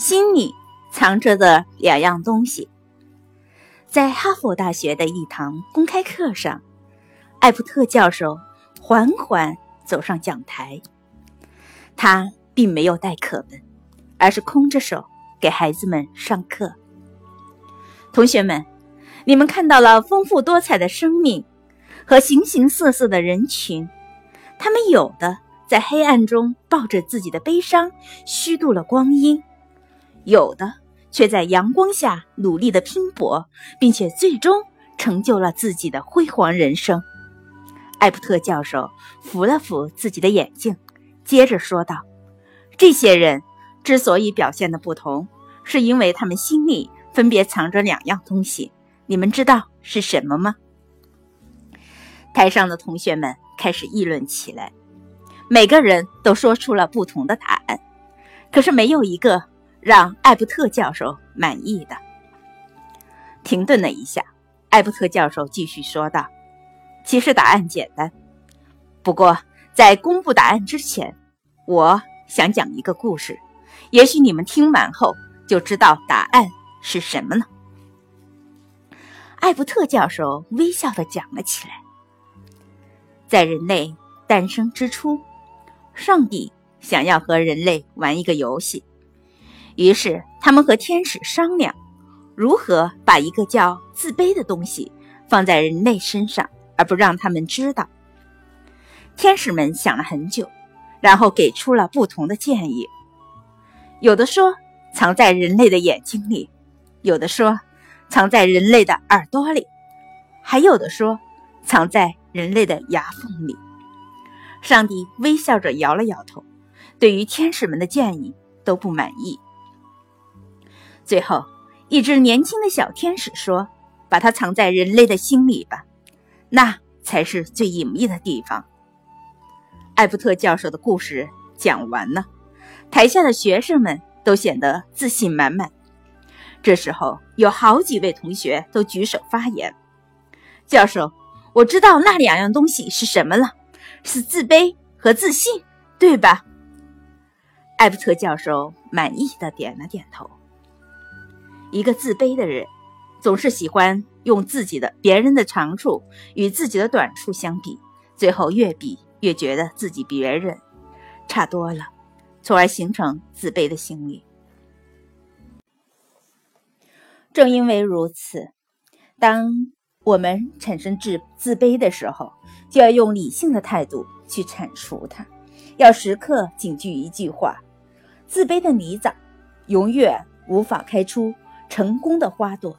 心里藏着的两样东西。在哈佛大学的一堂公开课上，艾普特教授缓缓走上讲台。他并没有带课本，而是空着手给孩子们上课。同学们，你们看到了丰富多彩的生命和形形色色的人群，他们有的在黑暗中抱着自己的悲伤虚度了光阴。有的却在阳光下努力的拼搏，并且最终成就了自己的辉煌人生。艾普特教授扶了扶自己的眼镜，接着说道：“这些人之所以表现的不同，是因为他们心里分别藏着两样东西。你们知道是什么吗？”台上的同学们开始议论起来，每个人都说出了不同的答案，可是没有一个。让艾伯特教授满意的。停顿了一下，艾伯特教授继续说道：“其实答案简单，不过在公布答案之前，我想讲一个故事。也许你们听完后就知道答案是什么呢？”艾伯特教授微笑的讲了起来：“在人类诞生之初，上帝想要和人类玩一个游戏。”于是，他们和天使商量，如何把一个叫自卑的东西放在人类身上，而不让他们知道。天使们想了很久，然后给出了不同的建议。有的说藏在人类的眼睛里，有的说藏在人类的耳朵里，还有的说藏在人类的牙缝里。上帝微笑着摇了摇头，对于天使们的建议都不满意。最后，一只年轻的小天使说：“把它藏在人类的心里吧，那才是最隐秘的地方。”艾伯特教授的故事讲完了，台下的学生们都显得自信满满。这时候，有好几位同学都举手发言：“教授，我知道那两样东西是什么了，是自卑和自信，对吧？”艾伯特教授满意的点了点头。一个自卑的人，总是喜欢用自己的别人的长处与自己的短处相比，最后越比越觉得自己比别人差多了，从而形成自卑的心理。正因为如此，当我们产生自自卑的时候，就要用理性的态度去铲除它，要时刻谨记一句话：自卑的泥沼永远无法开出。成功的花朵。